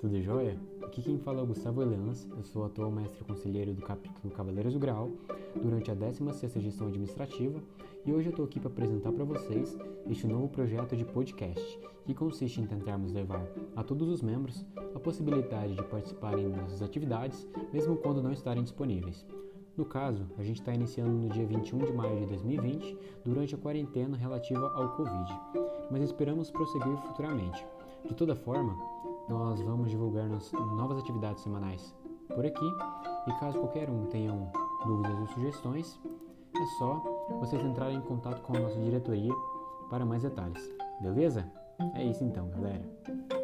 tudo jóia? Aqui quem fala é o Gustavo Eleans, eu sou atual mestre conselheiro do capítulo Cavaleiros do Grau durante a 16ª gestão administrativa e hoje eu estou aqui para apresentar para vocês este novo projeto de podcast que consiste em tentarmos levar a todos os membros a possibilidade de participarem das atividades mesmo quando não estarem disponíveis. No caso, a gente está iniciando no dia 21 de maio de 2020, durante a quarentena relativa ao Covid, mas esperamos prosseguir futuramente. De toda forma, nós vamos divulgar novas atividades semanais por aqui e caso qualquer um tenha dúvidas ou sugestões, é só vocês entrarem em contato com a nossa diretoria para mais detalhes. Beleza? É isso então, galera.